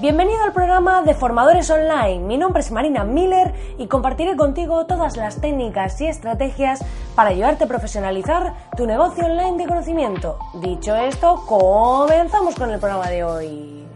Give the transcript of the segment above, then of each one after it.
Bienvenido al programa de Formadores Online. Mi nombre es Marina Miller y compartiré contigo todas las técnicas y estrategias para ayudarte a profesionalizar tu negocio online de conocimiento. Dicho esto, comenzamos con el programa de hoy.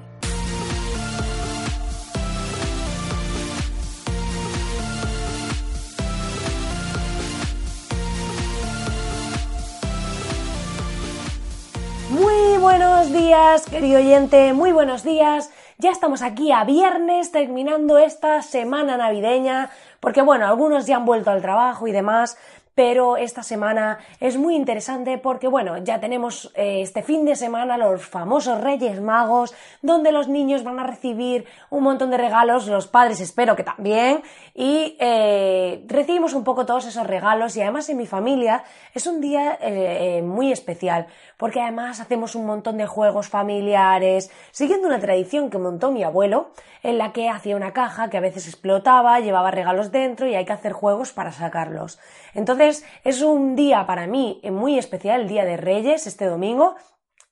Muy buenos días, querido oyente, muy buenos días. Ya estamos aquí a viernes terminando esta semana navideña, porque bueno, algunos ya han vuelto al trabajo y demás, pero esta semana es muy interesante porque, bueno, ya tenemos eh, este fin de semana los famosos Reyes Magos, donde los niños van a recibir un montón de regalos, los padres espero que también, y eh, recibimos un poco todos esos regalos y además en mi familia es un día eh, muy especial, porque además hacemos un montón de juegos familiares, siguiendo una tradición que montó mi abuelo, en la que hacía una caja que a veces explotaba, llevaba regalos dentro y hay que hacer juegos para sacarlos. Entonces es un día para mí muy especial, el Día de Reyes, este domingo,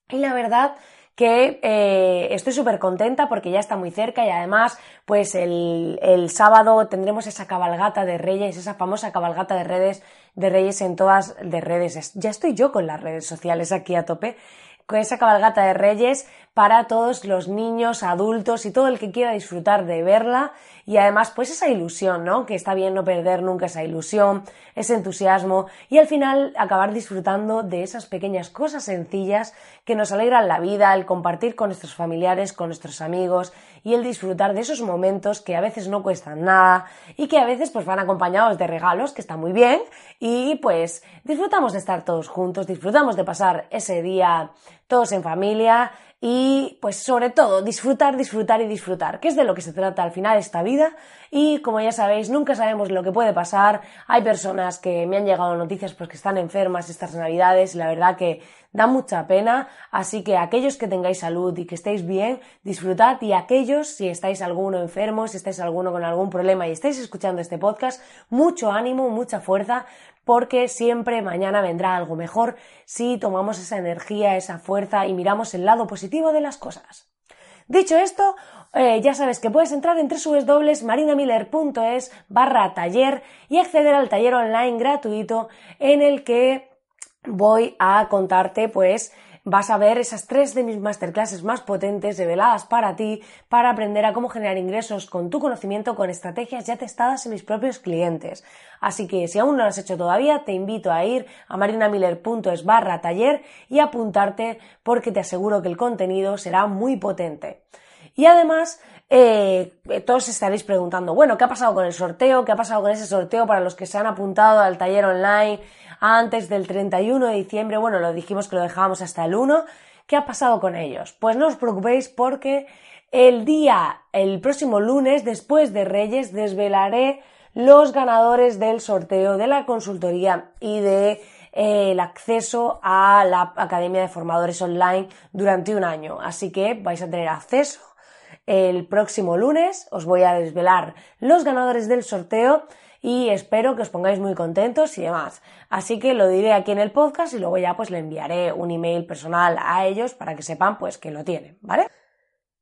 y la verdad que eh, estoy súper contenta porque ya está muy cerca y además pues el, el, sábado tendremos esa cabalgata de reyes, esa famosa cabalgata de redes de reyes en todas de redes. Ya estoy yo con las redes sociales aquí a tope con esa cabalgata de reyes para todos los niños, adultos y todo el que quiera disfrutar de verla y además pues esa ilusión, ¿no? Que está bien no perder nunca esa ilusión, ese entusiasmo y al final acabar disfrutando de esas pequeñas cosas sencillas que nos alegran la vida, el compartir con nuestros familiares, con nuestros amigos y el disfrutar de esos momentos que a veces no cuestan nada y que a veces pues van acompañados de regalos, que está muy bien y pues disfrutamos de estar todos juntos, disfrutamos de pasar ese día todos en familia y pues sobre todo disfrutar, disfrutar y disfrutar, que es de lo que se trata al final esta vida. Y como ya sabéis nunca sabemos lo que puede pasar, hay personas que me han llegado noticias pues que están enfermas estas navidades y la verdad que da mucha pena, así que aquellos que tengáis salud y que estéis bien, disfrutad. Y aquellos si estáis alguno enfermo, si estáis alguno con algún problema y estáis escuchando este podcast, mucho ánimo, mucha fuerza, porque siempre mañana vendrá algo mejor si tomamos esa energía, esa fuerza y miramos el lado positivo de las cosas. Dicho esto, eh, ya sabes que puedes entrar en www.marinamiller.es barra taller y acceder al taller online gratuito en el que voy a contarte pues vas a ver esas tres de mis masterclasses más potentes reveladas para ti para aprender a cómo generar ingresos con tu conocimiento con estrategias ya testadas en mis propios clientes. Así que si aún no lo has hecho todavía, te invito a ir a marinamiller.es barra taller y apuntarte porque te aseguro que el contenido será muy potente. Y además, eh, todos estaréis preguntando, bueno, ¿qué ha pasado con el sorteo? ¿Qué ha pasado con ese sorteo para los que se han apuntado al taller online? antes del 31 de diciembre, bueno, lo dijimos que lo dejábamos hasta el 1, ¿qué ha pasado con ellos? Pues no os preocupéis porque el día, el próximo lunes, después de Reyes, desvelaré los ganadores del sorteo de la consultoría y de eh, el acceso a la Academia de Formadores Online durante un año. Así que vais a tener acceso el próximo lunes. Os voy a desvelar los ganadores del sorteo y espero que os pongáis muy contentos y demás. Así que lo diré aquí en el podcast y luego ya pues le enviaré un email personal a ellos para que sepan pues que lo tienen, ¿vale?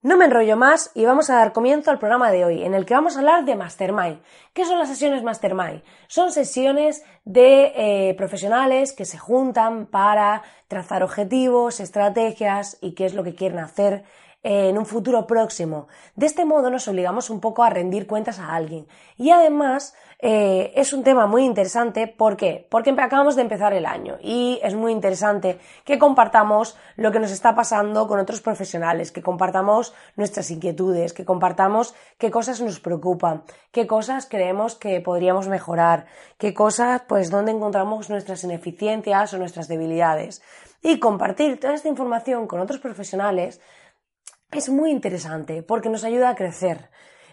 No me enrollo más y vamos a dar comienzo al programa de hoy, en el que vamos a hablar de Mastermind. ¿Qué son las sesiones Mastermind? Son sesiones de eh, profesionales que se juntan para trazar objetivos, estrategias y qué es lo que quieren hacer en un futuro próximo. De este modo nos obligamos un poco a rendir cuentas a alguien. Y además eh, es un tema muy interesante. ¿Por qué? Porque acabamos de empezar el año y es muy interesante que compartamos lo que nos está pasando con otros profesionales, que compartamos nuestras inquietudes, que compartamos qué cosas nos preocupan, qué cosas creemos que podríamos mejorar, qué cosas, pues, dónde encontramos nuestras ineficiencias o nuestras debilidades. Y compartir toda esta información con otros profesionales es muy interesante porque nos ayuda a crecer.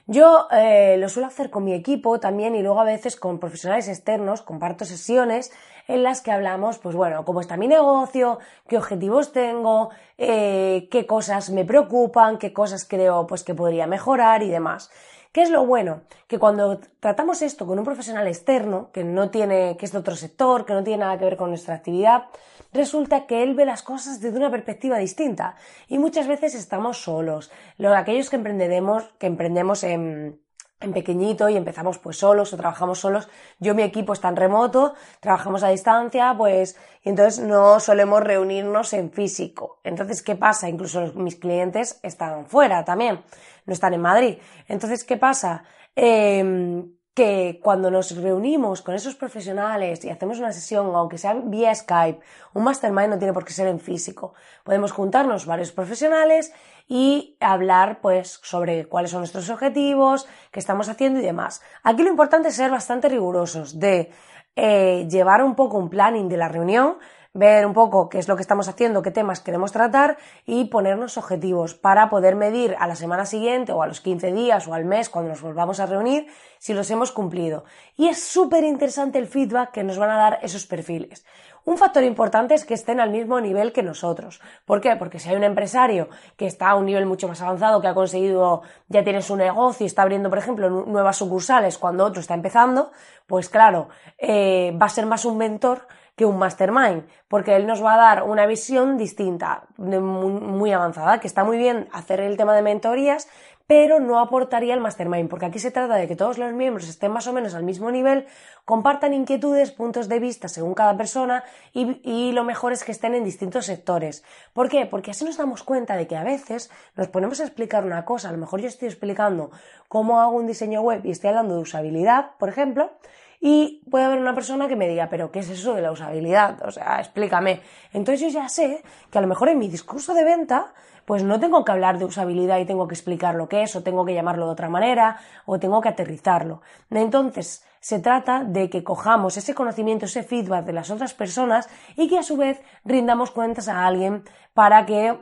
Yo eh, lo suelo hacer con mi equipo también y luego a veces con profesionales externos, comparto sesiones en las que hablamos, pues bueno, cómo está mi negocio, qué objetivos tengo, eh, qué cosas me preocupan, qué cosas creo pues que podría mejorar y demás. ¿Qué es lo bueno? Que cuando tratamos esto con un profesional externo, que no tiene, que es de otro sector, que no tiene nada que ver con nuestra actividad, resulta que él ve las cosas desde una perspectiva distinta. Y muchas veces estamos solos. aquellos que emprendemos, que emprendemos en, en pequeñito y empezamos pues solos o trabajamos solos. Yo mi equipo está en remoto, trabajamos a distancia, pues y entonces no solemos reunirnos en físico. Entonces, ¿qué pasa? Incluso mis clientes están fuera también no están en Madrid. Entonces, ¿qué pasa? Em, que cuando nos reunimos con esos profesionales y hacemos una sesión, aunque sea vía Skype, un mastermind no tiene por qué ser en físico. Podemos juntarnos varios profesionales y hablar pues sobre cuáles son nuestros objetivos, qué estamos haciendo y demás. Aquí lo importante es ser bastante rigurosos de eh, llevar un poco un planning de la reunión, ver un poco qué es lo que estamos haciendo, qué temas queremos tratar y ponernos objetivos para poder medir a la semana siguiente o a los 15 días o al mes cuando nos volvamos a reunir si los hemos cumplido. Y es súper interesante el feedback que nos van a dar esos perfiles. Un factor importante es que estén al mismo nivel que nosotros. ¿Por qué? Porque si hay un empresario que está a un nivel mucho más avanzado, que ha conseguido, ya tiene su negocio y está abriendo, por ejemplo, nuevas sucursales cuando otro está empezando, pues claro, eh, va a ser más un mentor que un mastermind, porque él nos va a dar una visión distinta, muy, avanzada, que está muy bien hacer el tema de mentorías, pero no aportaría el mastermind, porque aquí se trata de que todos los miembros estén más o menos al mismo nivel, compartan inquietudes, puntos de vista según cada persona y, lo mejor es que estén en distintos sectores. ¿Por qué? Porque así nos damos cuenta de que a veces nos ponemos a explicar una cosa, a lo mejor yo estoy explicando cómo hago un diseño web y estoy hablando de usabilidad, por ejemplo, y puede haber una persona que me diga, pero ¿qué es eso de la usabilidad? O sea, explícame. Entonces yo ya sé que a lo mejor en mi discurso de venta, pues no tengo que hablar de usabilidad y tengo que explicar lo que es, o tengo que llamarlo de otra manera, o tengo que aterrizarlo. Entonces, se trata de que cojamos ese conocimiento, ese feedback de las otras personas y que a su vez rindamos cuentas a alguien para que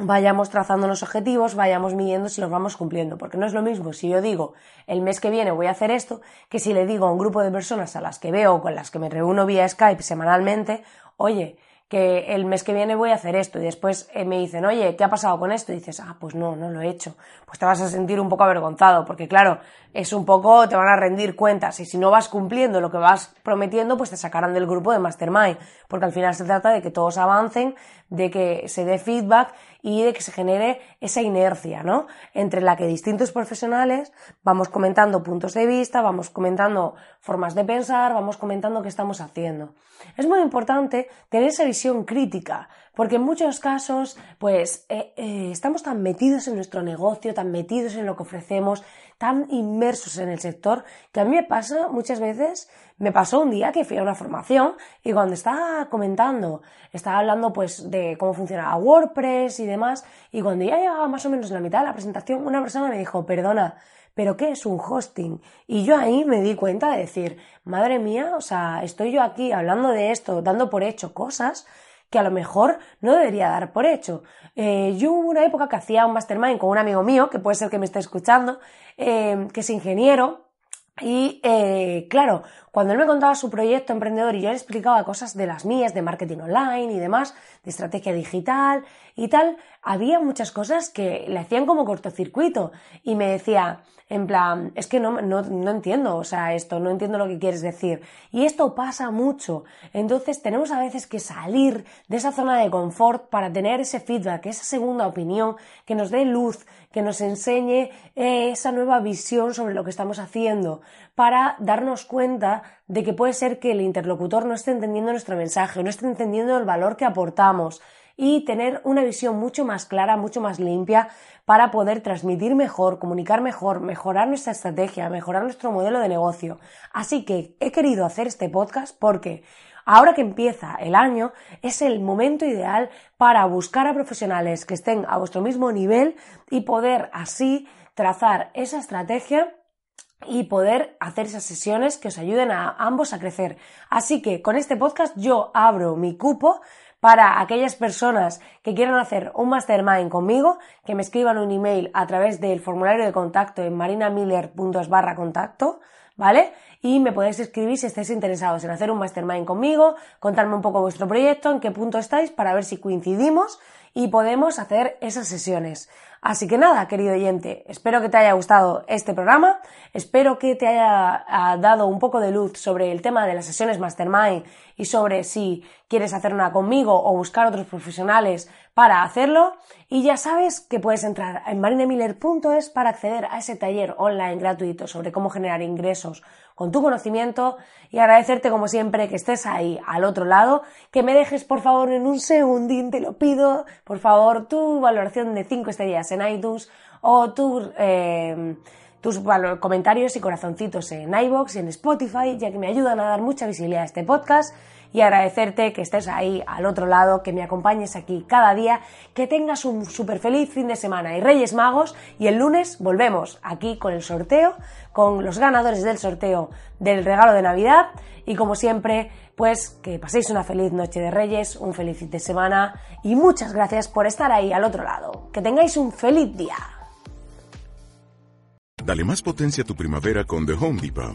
vayamos trazando los objetivos, vayamos midiendo si los vamos cumpliendo, porque no es lo mismo si yo digo el mes que viene voy a hacer esto, que si le digo a un grupo de personas a las que veo o con las que me reúno vía Skype semanalmente, oye, que el mes que viene voy a hacer esto y después eh, me dicen, oye, ¿qué ha pasado con esto? Y dices, ah, pues no, no lo he hecho. Pues te vas a sentir un poco avergonzado, porque claro, es un poco, te van a rendir cuentas y si no vas cumpliendo lo que vas prometiendo, pues te sacarán del grupo de Mastermind, porque al final se trata de que todos avancen, de que se dé feedback y de que se genere esa inercia, ¿no? Entre la que distintos profesionales vamos comentando puntos de vista, vamos comentando formas de pensar, vamos comentando qué estamos haciendo. Es muy importante tener esa visión crítica, porque en muchos casos, pues, eh, eh, estamos tan metidos en nuestro negocio, tan metidos en lo que ofrecemos, tan inmersos en el sector, que a mí me pasa muchas veces, me pasó un día que fui a una formación y cuando estaba comentando, estaba hablando pues de cómo funcionaba WordPress y demás, y cuando ya llevaba más o menos la mitad de la presentación, una persona me dijo, perdona, ¿pero qué es un hosting? Y yo ahí me di cuenta de decir, madre mía, o sea, estoy yo aquí hablando de esto, dando por hecho cosas que a lo mejor no debería dar por hecho. Eh, yo hubo una época que hacía un mastermind con un amigo mío, que puede ser que me esté escuchando, eh, que es ingeniero, y eh, claro, cuando él me contaba su proyecto emprendedor y yo le explicaba cosas de las mías, de marketing online y demás, de estrategia digital y tal, había muchas cosas que le hacían como cortocircuito y me decía, en plan, es que no, no, no entiendo, o sea, esto, no entiendo lo que quieres decir. Y esto pasa mucho. Entonces tenemos a veces que salir de esa zona de confort para tener ese feedback, esa segunda opinión, que nos dé luz, que nos enseñe eh, esa nueva visión sobre lo que estamos haciendo, para darnos cuenta de que puede ser que el interlocutor no esté entendiendo nuestro mensaje, no esté entendiendo el valor que aportamos y tener una visión mucho más clara, mucho más limpia para poder transmitir mejor, comunicar mejor, mejorar nuestra estrategia, mejorar nuestro modelo de negocio. Así que he querido hacer este podcast porque ahora que empieza el año es el momento ideal para buscar a profesionales que estén a vuestro mismo nivel y poder así trazar esa estrategia y poder hacer esas sesiones que os ayuden a ambos a crecer. Así que con este podcast yo abro mi cupo para aquellas personas que quieran hacer un mastermind conmigo, que me escriban un email a través del formulario de contacto en marinamiller.es barra contacto, ¿vale? Y me podéis escribir si estáis interesados en hacer un mastermind conmigo, contarme un poco vuestro proyecto, en qué punto estáis, para ver si coincidimos y podemos hacer esas sesiones. Así que nada, querido oyente, espero que te haya gustado este programa, espero que te haya dado un poco de luz sobre el tema de las sesiones Mastermind y sobre si quieres hacer una conmigo o buscar otros profesionales para hacerlo. Y ya sabes que puedes entrar en marinemiller.es para acceder a ese taller online gratuito sobre cómo generar ingresos con tu conocimiento y agradecerte como siempre que estés ahí al otro lado, que me dejes por favor en un segundín, te lo pido, por favor, tu valoración de 5 estrellas en iTunes o tus, eh, tus comentarios y corazoncitos en iBox y en Spotify, ya que me ayudan a dar mucha visibilidad a este podcast y agradecerte que estés ahí al otro lado, que me acompañes aquí cada día, que tengas un súper feliz fin de semana y Reyes Magos y el lunes volvemos aquí con el sorteo, con los ganadores del sorteo del regalo de Navidad y como siempre pues que paséis una feliz noche de Reyes, un feliz fin de semana y muchas gracias por estar ahí al otro lado. Que tengáis un feliz día. Dale más potencia a tu primavera con The Home Depot.